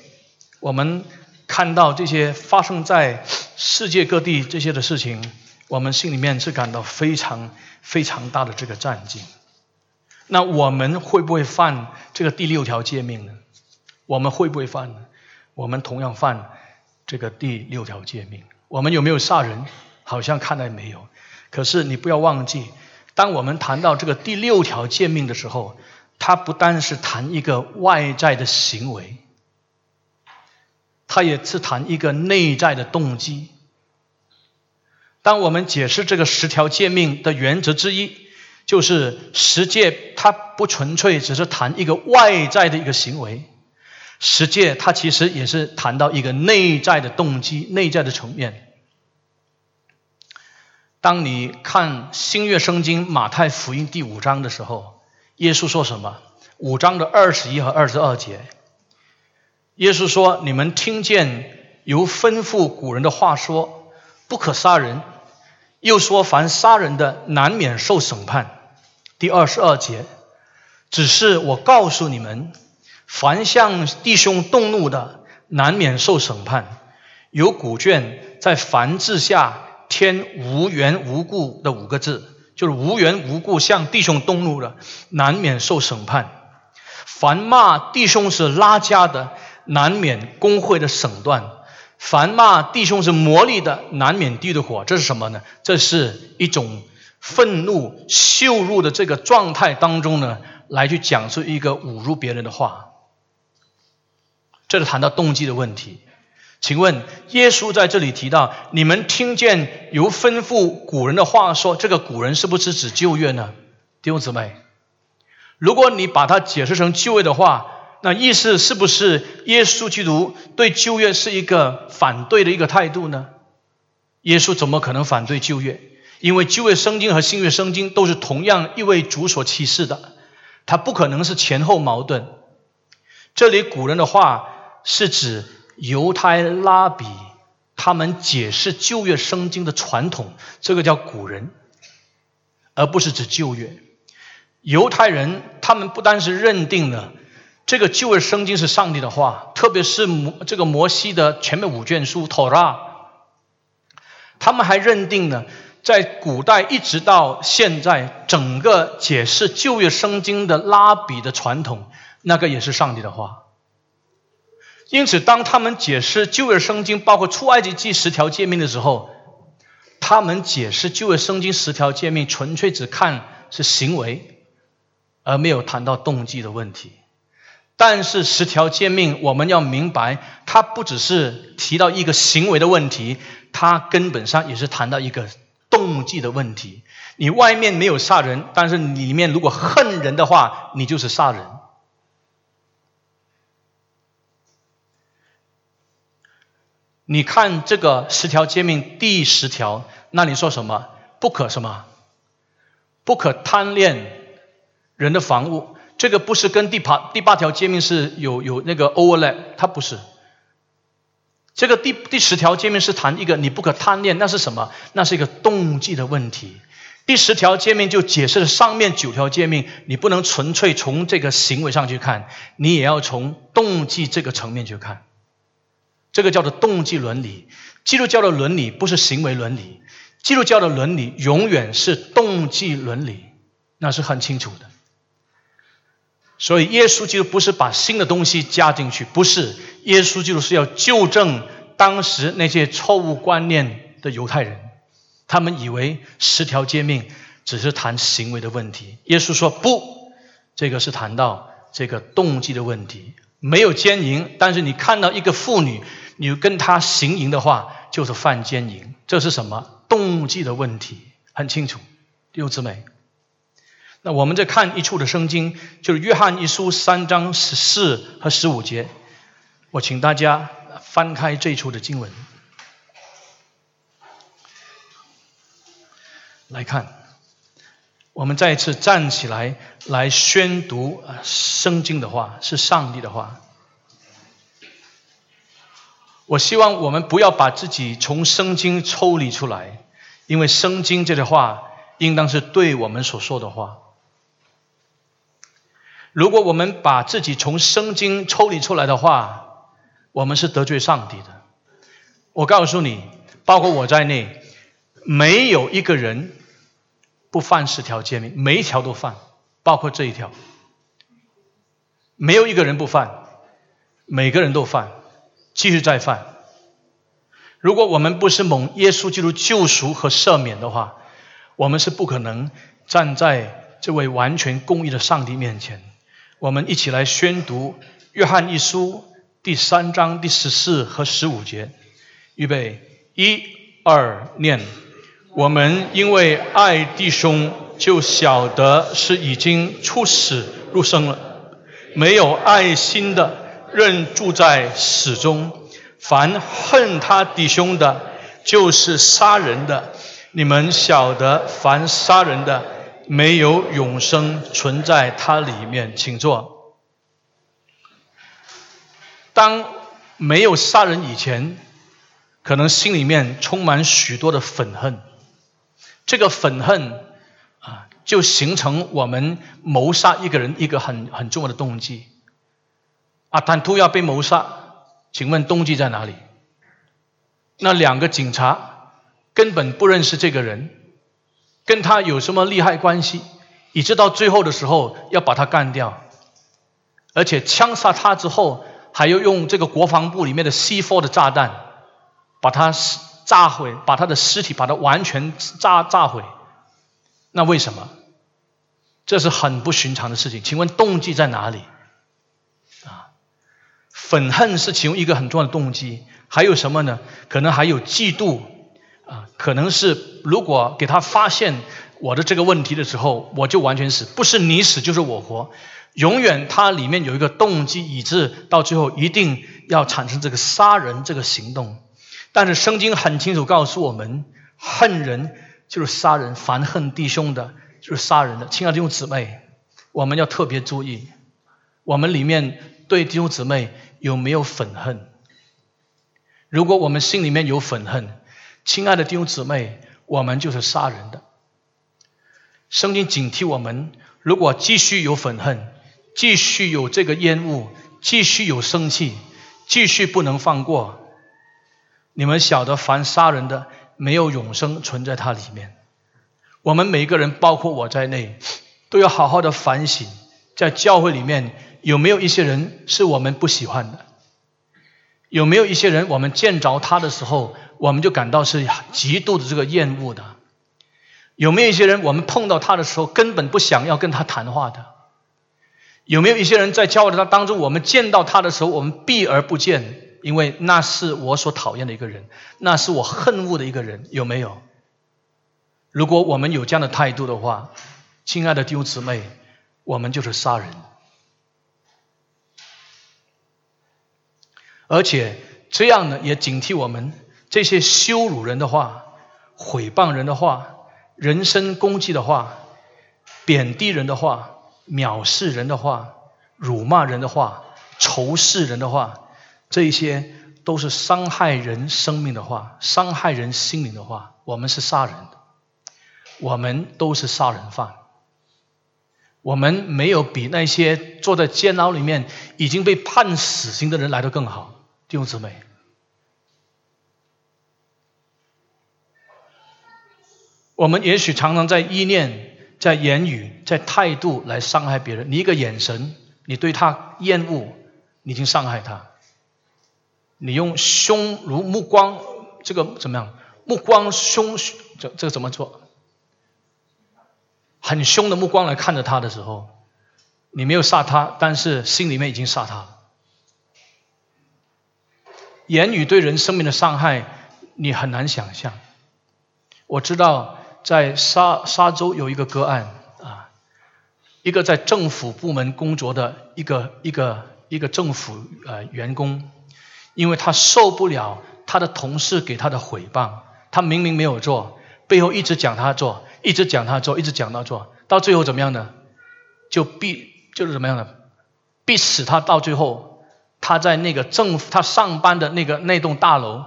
我们看到这些发生在世界各地这些的事情。我们心里面是感到非常非常大的这个战兢。那我们会不会犯这个第六条诫命呢？我们会不会犯呢？我们同样犯这个第六条诫命。我们有没有杀人？好像看来没有。可是你不要忘记，当我们谈到这个第六条诫命的时候，它不单是谈一个外在的行为，它也是谈一个内在的动机。当我们解释这个十条诫命的原则之一，就是十诫它不纯粹只是谈一个外在的一个行为，十诫它其实也是谈到一个内在的动机、内在的层面。当你看新月圣经马太福音第五章的时候，耶稣说什么？五章的二十一和二十二节，耶稣说：“你们听见由吩咐古人的话说，不可杀人，又说凡杀人的难免受审判。”第二十二节，只是我告诉你们，凡向弟兄动怒的，难免受审判。有古卷在凡字下。添无缘无故的五个字，就是无缘无故向弟兄动怒的，难免受审判；凡骂弟兄是拉家的，难免工会的审断；凡骂弟兄是魔力的，难免地狱的火。这是什么呢？这是一种愤怒、羞辱的这个状态当中呢，来去讲述一个侮辱别人的话。这是谈到动机的问题。请问，耶稣在这里提到，你们听见由吩咐古人的话说，这个古人是不是指旧约呢？弟兄姊妹，如果你把它解释成旧约的话，那意思是不是耶稣基督对旧约是一个反对的一个态度呢？耶稣怎么可能反对旧约？因为旧约圣经和新约圣经都是同样一位主所启示的，它不可能是前后矛盾。这里古人的话是指。犹太拉比他们解释旧约圣经的传统，这个叫古人，而不是指旧约。犹太人他们不单是认定了这个旧约圣经是上帝的话，特别是摩这个摩西的前面五卷书《托拉》，他们还认定了在古代一直到现在，整个解释旧约圣经的拉比的传统，那个也是上帝的话。因此，当他们解释旧约圣经，包括出埃及记十条诫命的时候，他们解释旧约圣经十条诫命，纯粹只看是行为，而没有谈到动机的问题。但是十条诫命，我们要明白，它不只是提到一个行为的问题，它根本上也是谈到一个动机的问题。你外面没有杀人，但是里面如果恨人的话，你就是杀人。你看这个十条诫命第十条，那你说什么？不可什么？不可贪恋人的房屋。这个不是跟第八第八条诫命是有有那个 overlap，它不是。这个第第十条诫命是谈一个你不可贪恋，那是什么？那是一个动机的问题。第十条诫命就解释了上面九条诫命，你不能纯粹从这个行为上去看，你也要从动机这个层面去看。这个叫做动机伦理。基督教的伦理不是行为伦理，基督教的伦理永远是动机伦理，那是很清楚的。所以耶稣基督不是把新的东西加进去，不是耶稣基督是要纠正当时那些错误观念的犹太人，他们以为十条诫命只是谈行为的问题。耶稣说不，这个是谈到这个动机的问题。没有奸淫，但是你看到一个妇女，你跟他行淫的话，就是犯奸淫。这是什么动机的问题？很清楚，六姊妹。那我们再看一处的圣经，就是约翰一书三章十四和十五节。我请大家翻开这一处的经文来看。我们再一次站起来，来宣读圣经的话，是上帝的话。我希望我们不要把自己从圣经抽离出来，因为圣经这句话应当是对我们所说的话。如果我们把自己从圣经抽离出来的话，我们是得罪上帝的。我告诉你，包括我在内，没有一个人。不犯十条诫命，每一条都犯，包括这一条，没有一个人不犯，每个人都犯，继续再犯。如果我们不是蒙耶稣基督救赎和赦免的话，我们是不可能站在这位完全公义的上帝面前。我们一起来宣读《约翰一书》第三章第十四和十五节。预备，一、二，念。我们因为爱弟兄，就晓得是已经出死入生了。没有爱心的，仍住在死中。凡恨他弟兄的，就是杀人的。你们晓得，凡杀人的，没有永生存在他里面。请坐。当没有杀人以前，可能心里面充满许多的愤恨。这个愤恨啊，就形成我们谋杀一个人一个很很重要的动机。阿坦图要被谋杀。请问动机在哪里？那两个警察根本不认识这个人，跟他有什么利害关系？以致到最后的时候要把他干掉，而且枪杀他之后，还要用这个国防部里面的 C4 的炸弹把他炸毁，把他的尸体把他完全炸炸毁。那为什么？这是很不寻常的事情。请问动机在哪里？愤恨是其中一个很重要的动机，还有什么呢？可能还有嫉妒啊，可能是如果给他发现我的这个问题的时候，我就完全死，不是你死就是我活，永远他里面有一个动机，以致到最后一定要产生这个杀人这个行动。但是圣经很清楚告诉我们，恨人就是杀人，凡恨弟兄的就是杀人的。亲爱的弟兄姊妹，我们要特别注意，我们里面对弟兄姊妹。有没有愤恨？如果我们心里面有愤恨，亲爱的弟兄姊妹，我们就是杀人的。圣经警惕我们：如果继续有愤恨，继续有这个烟雾，继续有生气，继续不能放过，你们晓得，凡杀人的，没有永生存在他里面。我们每个人，包括我在内，都要好好的反省，在教会里面。有没有一些人是我们不喜欢的？有没有一些人，我们见着他的时候，我们就感到是极度的这个厌恶的？有没有一些人，我们碰到他的时候，根本不想要跟他谈话的？有没有一些人在教会的当中，我们见到他的时候，我们避而不见，因为那是我所讨厌的一个人，那是我恨恶的一个人？有没有？如果我们有这样的态度的话，亲爱的弟兄姊妹，我们就是杀人。而且这样呢，也警惕我们这些羞辱人的话、毁谤人的话、人身攻击的话、贬低人的话、藐视人的话、辱骂人的话、仇视人的话，这一些都是伤害人生命的话、伤害人心灵的话。我们是杀人，我们都是杀人犯。我们没有比那些坐在监牢里面已经被判死刑的人来的更好。弟兄姊妹，我们也许常常在意念、在言语、在态度来伤害别人。你一个眼神，你对他厌恶，你已经伤害他。你用凶如目光，这个怎么样？目光凶，这这个怎么做？很凶的目光来看着他的时候，你没有杀他，但是心里面已经杀他了。言语对人生命的伤害，你很难想象。我知道在沙沙州有一个个案啊，一个在政府部门工作的一个一个一个政府呃员工，因为他受不了他的同事给他的诽谤，他明明没有做，背后一直讲他做，一直讲他做，一直讲他做，到最后怎么样呢？就逼就是怎么样呢？逼死他到最后。他在那个政府，他上班的那个那栋大楼，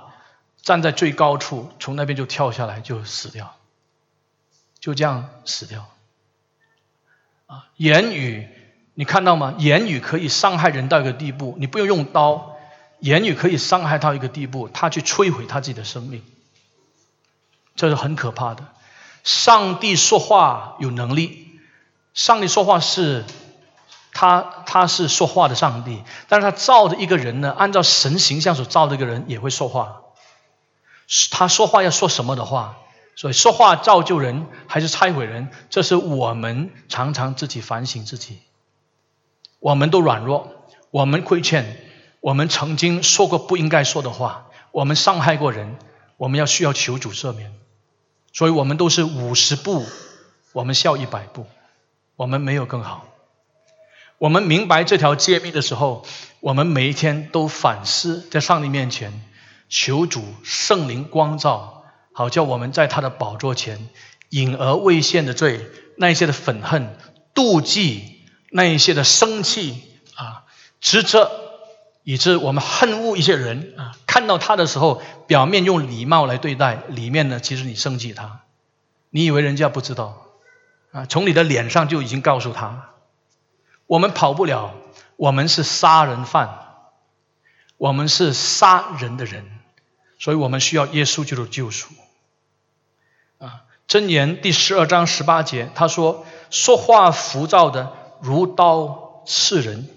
站在最高处，从那边就跳下来就死掉，就这样死掉。啊，言语，你看到吗？言语可以伤害人到一个地步，你不用用刀，言语可以伤害到一个地步，他去摧毁他自己的生命，这是很可怕的。上帝说话有能力，上帝说话是，他他是说话的上帝，但是他造的一个人呢，按照神形象所造的一个人也会说话。他说话要说什么的话？所以说话造就人还是拆毁人？这是我们常常自己反省自己。我们都软弱，我们亏欠，我们曾经说过不应该说的话，我们伤害过人，我们要需要求主赦免。所以我们都是五十步，我们笑一百步，我们没有更好。我们明白这条诫命的时候，我们每一天都反思，在上帝面前求主圣灵光照，好叫我们在他的宝座前隐而未现的罪，那一些的愤恨、妒忌，那一些的生气啊、指责，以致我们恨恶一些人啊，看到他的时候，表面用礼貌来对待，里面呢，其实你生气他，你以为人家不知道啊？从你的脸上就已经告诉他，我们跑不了，我们是杀人犯，我们是杀人的人，所以我们需要耶稣基督救赎。啊，箴言第十二章十八节，他说：说话浮躁的如刀刺人。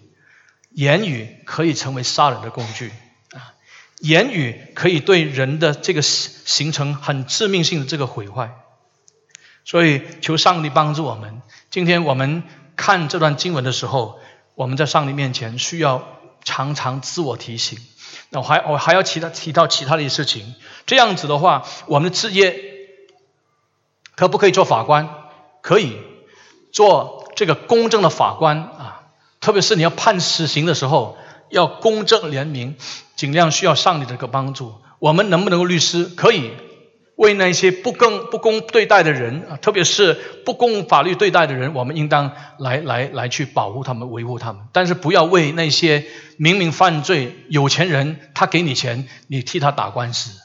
言语可以成为杀人的工具啊！言语可以对人的这个形成很致命性的这个毁坏，所以求上帝帮助我们。今天我们看这段经文的时候，我们在上帝面前需要常常自我提醒。那我还我还要其他提到其他的事情。这样子的话，我们的职业可不可以做法官？可以做这个公正的法官啊！特别是你要判死刑的时候，要公正廉明，尽量需要上帝的个帮助。我们能不能够律师？可以为那些不公不公对待的人啊，特别是不公法律对待的人，我们应当来来来去保护他们，维护他们。但是不要为那些明明犯罪有钱人，他给你钱，你替他打官司，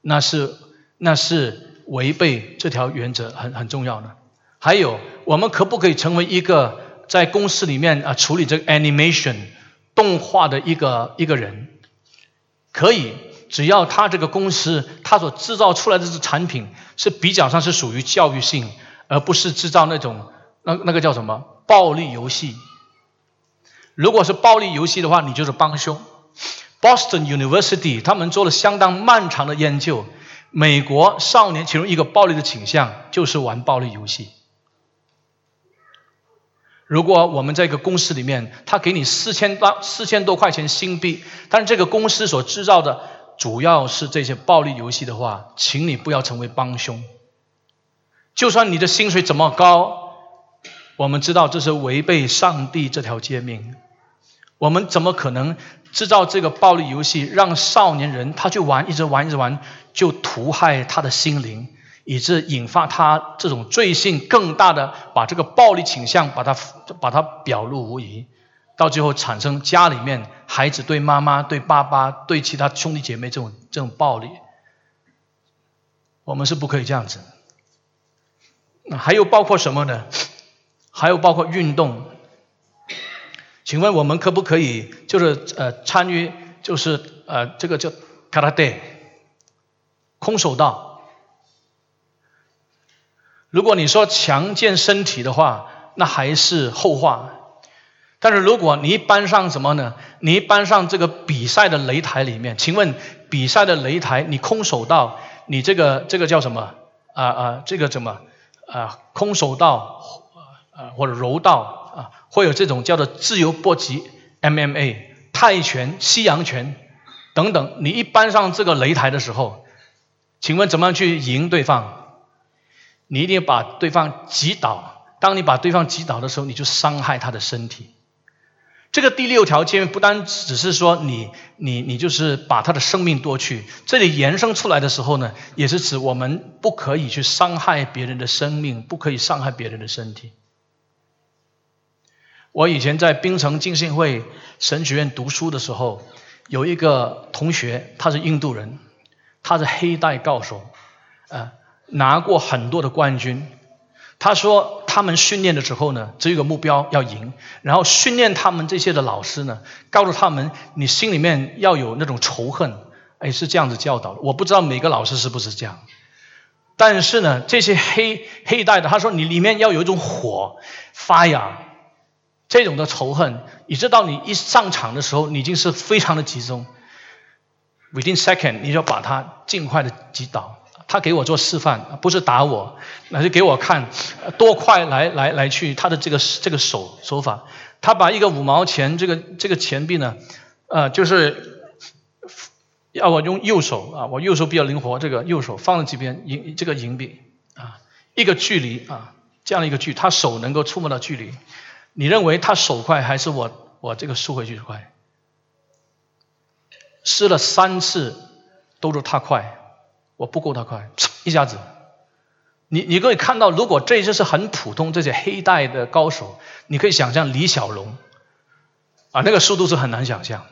那是那是违背这条原则，很很重要的。还有，我们可不可以成为一个？在公司里面啊，处理这个 animation 动画的一个一个人，可以，只要他这个公司他所制造出来的这产品是比较上是属于教育性，而不是制造那种那那个叫什么暴力游戏。如果是暴力游戏的话，你就是帮凶。Boston University 他们做了相当漫长的研究，美国少年其中一个暴力的倾向就是玩暴力游戏。如果我们在一个公司里面，他给你四千多四千多块钱新币，但是这个公司所制造的主要是这些暴力游戏的话，请你不要成为帮凶。就算你的薪水怎么高，我们知道这是违背上帝这条诫命。我们怎么可能制造这个暴力游戏，让少年人他去玩，一直玩一直玩，就屠害他的心灵？以致引发他这种罪性更大的，把这个暴力倾向把它把它表露无遗，到最后产生家里面孩子对妈妈、对爸爸、对其他兄弟姐妹这种这种暴力，我们是不可以这样子。还有包括什么呢？还有包括运动。请问我们可不可以就是呃参与就是呃这个叫 karate 空手道？如果你说强健身体的话，那还是后话。但是如果你一搬上什么呢？你一搬上这个比赛的擂台里面，请问比赛的擂台，你空手道，你这个这个叫什么？啊啊，这个怎么啊？空手道啊或者柔道啊，会有这种叫做自由搏击 MMA、泰拳、西洋拳等等。你一搬上这个擂台的时候，请问怎么样去赢对方？你一定要把对方击倒。当你把对方击倒的时候，你就伤害他的身体。这个第六条诫命不单只是说你你你就是把他的生命夺去，这里延伸出来的时候呢，也是指我们不可以去伤害别人的生命，不可以伤害别人的身体。我以前在槟城浸信会神学院读书的时候，有一个同学，他是印度人，他是黑带高手，啊。拿过很多的冠军，他说他们训练的时候呢，只有一个目标要赢。然后训练他们这些的老师呢，告诉他们你心里面要有那种仇恨，哎，是这样子教导的。我不知道每个老师是不是这样。但是呢，这些黑黑带的，他说你里面要有一种火发芽，这种的仇恨，你知道你一上场的时候，你已经是非常的集中，within second，你就把它尽快的击倒。他给我做示范，不是打我，那是给我看多快来来来去他的这个这个手手法。他把一个五毛钱这个这个钱币呢，呃，就是要我用右手啊，我右手比较灵活，这个右手放在这边银这个银币啊，一个距离啊，这样的一个距，他手能够触摸到距离。你认为他手快还是我我这个输回去快？试了三次都是他快。我不够他快，一下子，你你可以看到，如果这些是很普通这些黑带的高手，你可以想象李小龙，啊，那个速度是很难想象，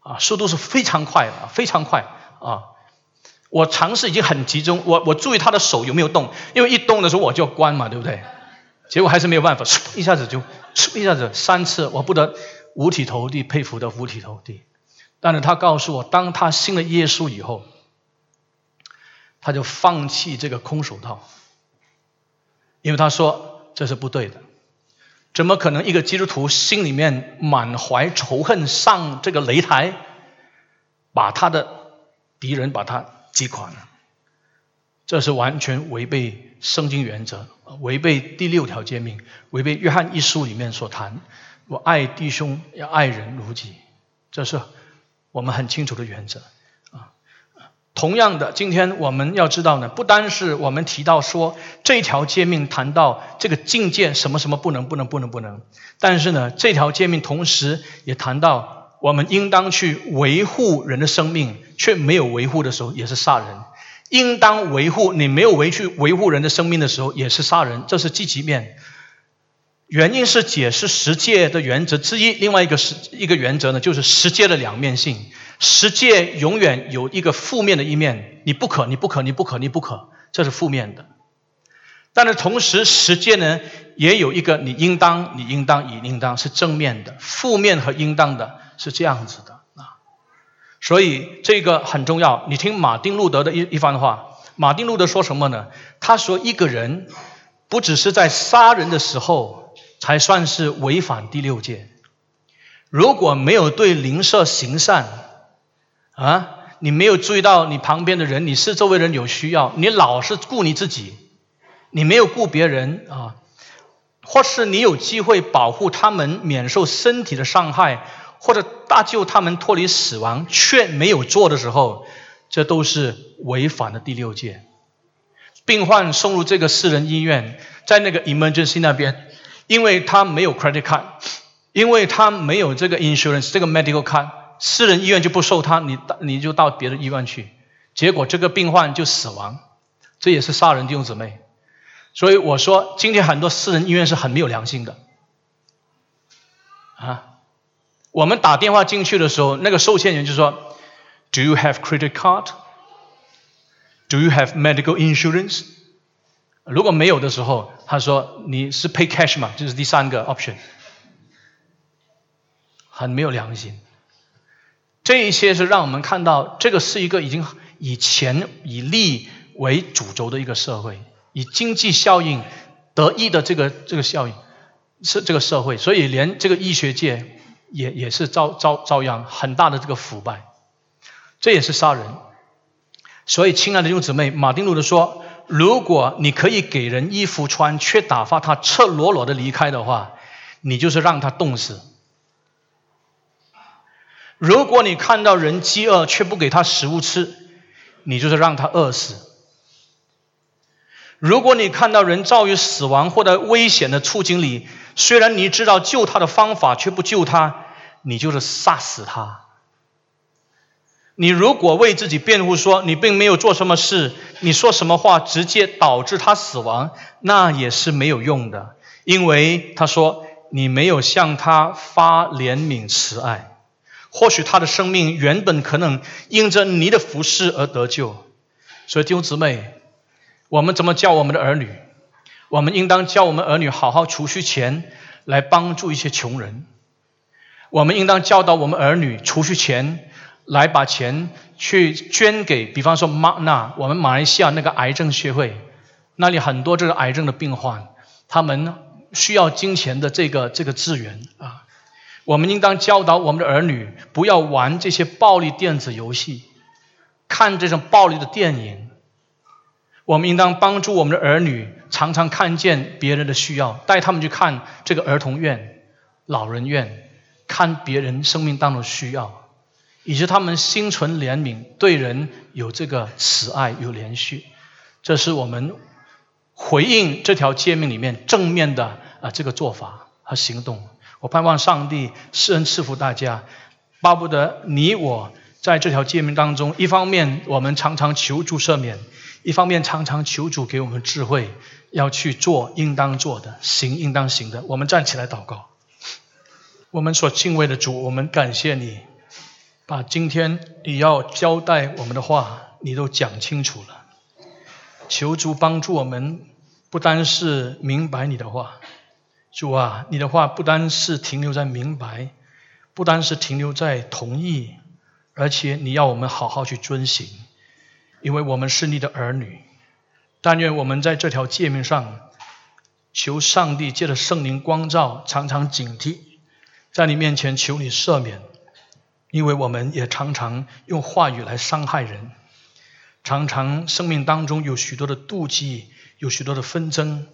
啊，速度是非常快的，非常快啊！我尝试已经很集中，我我注意他的手有没有动，因为一动的时候我就要关嘛，对不对？结果还是没有办法，一下子就，一下子三次，我不得五体投地，佩服的五体投地。但是他告诉我，当他信了耶稣以后。他就放弃这个空手套，因为他说这是不对的，怎么可能一个基督徒心里面满怀仇恨上这个擂台，把他的敌人把他击垮呢？这是完全违背圣经原则，违背第六条诫命，违背约翰一书里面所谈我爱弟兄要爱人如己，这是我们很清楚的原则。同样的，今天我们要知道呢，不单是我们提到说这条诫命谈到这个境界什么什么不能不能不能不能，但是呢，这条诫命同时也谈到我们应当去维护人的生命，却没有维护的时候也是杀人；应当维护你没有维去维护人的生命的时候也是杀人，这是积极面。原因是解释十诫的原则之一，另外一个是一个原则呢，就是十诫的两面性。十诫永远有一个负面的一面，你不可，你不可，你不可，你不可，这是负面的。但是同时，十诫呢也有一个你应当，你应当，你应当是正面的，负面和应当的是这样子的啊。所以这个很重要。你听马丁路德的一一番话，马丁路德说什么呢？他说一个人不只是在杀人的时候才算是违反第六戒，如果没有对邻舍行善。啊，你没有注意到你旁边的人，你是周围人有需要，你老是顾你自己，你没有顾别人啊，或是你有机会保护他们免受身体的伤害，或者搭救他们脱离死亡，却没有做的时候，这都是违反了第六戒。病患送入这个私人医院，在那个 emergency 那边，因为他没有 credit card，因为他没有这个 insurance 这个 medical card。私人医院就不收他，你到你就到别的医院去，结果这个病患就死亡，这也是杀人弟兄姊妹。所以我说，今天很多私人医院是很没有良心的啊。我们打电话进去的时候，那个收钱员就说：“Do you have credit card? Do you have medical insurance？” 如果没有的时候，他说：“你是 pay cash 嘛？”就是第三个 option，很没有良心。这一些是让我们看到，这个是一个已经以钱以利为主轴的一个社会，以经济效应得益的这个这个效应是这个社会，所以连这个医学界也也是遭遭遭殃很大的这个腐败，这也是杀人。所以，亲爱的弟兄姊妹，马丁路德说：如果你可以给人衣服穿，却打发他赤裸裸的离开的话，你就是让他冻死。如果你看到人饥饿却不给他食物吃，你就是让他饿死；如果你看到人遭遇死亡或者危险的处境里，虽然你知道救他的方法却不救他，你就是杀死他。你如果为自己辩护说你并没有做什么事，你说什么话直接导致他死亡，那也是没有用的，因为他说你没有向他发怜悯慈爱。或许他的生命原本可能因着你的服侍而得救，所以弟兄姊妹，我们怎么教我们的儿女？我们应当教我们儿女好好储蓄钱来帮助一些穷人。我们应当教导我们儿女储蓄钱来把钱去捐给，比方说马那我们马来西亚那个癌症协会，那里很多这个癌症的病患，他们需要金钱的这个这个资源啊。我们应当教导我们的儿女不要玩这些暴力电子游戏，看这种暴力的电影。我们应当帮助我们的儿女常常看见别人的需要，带他们去看这个儿童院、老人院，看别人生命当中需要，以及他们心存怜悯，对人有这个慈爱、有连续。这是我们回应这条诫命里面正面的啊这个做法和行动。我盼望上帝施恩赐福大家，巴不得你我在这条诫命当中，一方面我们常常求助赦免，一方面常常求主给我们智慧，要去做应当做的，行应当行的。我们站起来祷告，我们所敬畏的主，我们感谢你，把今天你要交代我们的话，你都讲清楚了。求主帮助我们，不单是明白你的话。主啊，你的话不单是停留在明白，不单是停留在同意，而且你要我们好好去遵行，因为我们是你的儿女。但愿我们在这条界面上，求上帝借着圣灵光照，常常警惕，在你面前求你赦免，因为我们也常常用话语来伤害人，常常生命当中有许多的妒忌，有许多的纷争。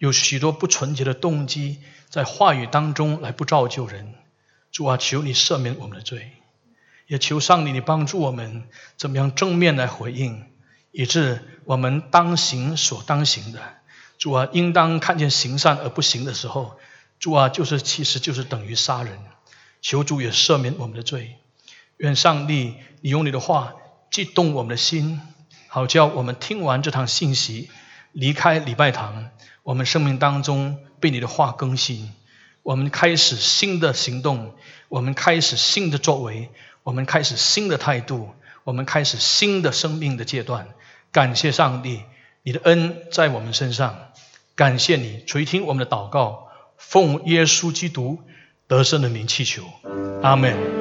有许多不纯洁的动机，在话语当中来不造就人。主啊，求你赦免我们的罪，也求上帝你帮助我们怎么样正面来回应，以致我们当行所当行的。主啊，应当看见行善而不行的时候，主啊，就是其实就是等于杀人。求主也赦免我们的罪。愿上帝你用你的话激动我们的心，好叫我们听完这堂信息，离开礼拜堂。我们生命当中被你的话更新，我们开始新的行动，我们开始新的作为，我们开始新的态度，我们开始新的生命的阶段。感谢上帝，你的恩在我们身上。感谢你垂听我们的祷告，奉耶稣基督得胜的名祈求，阿门。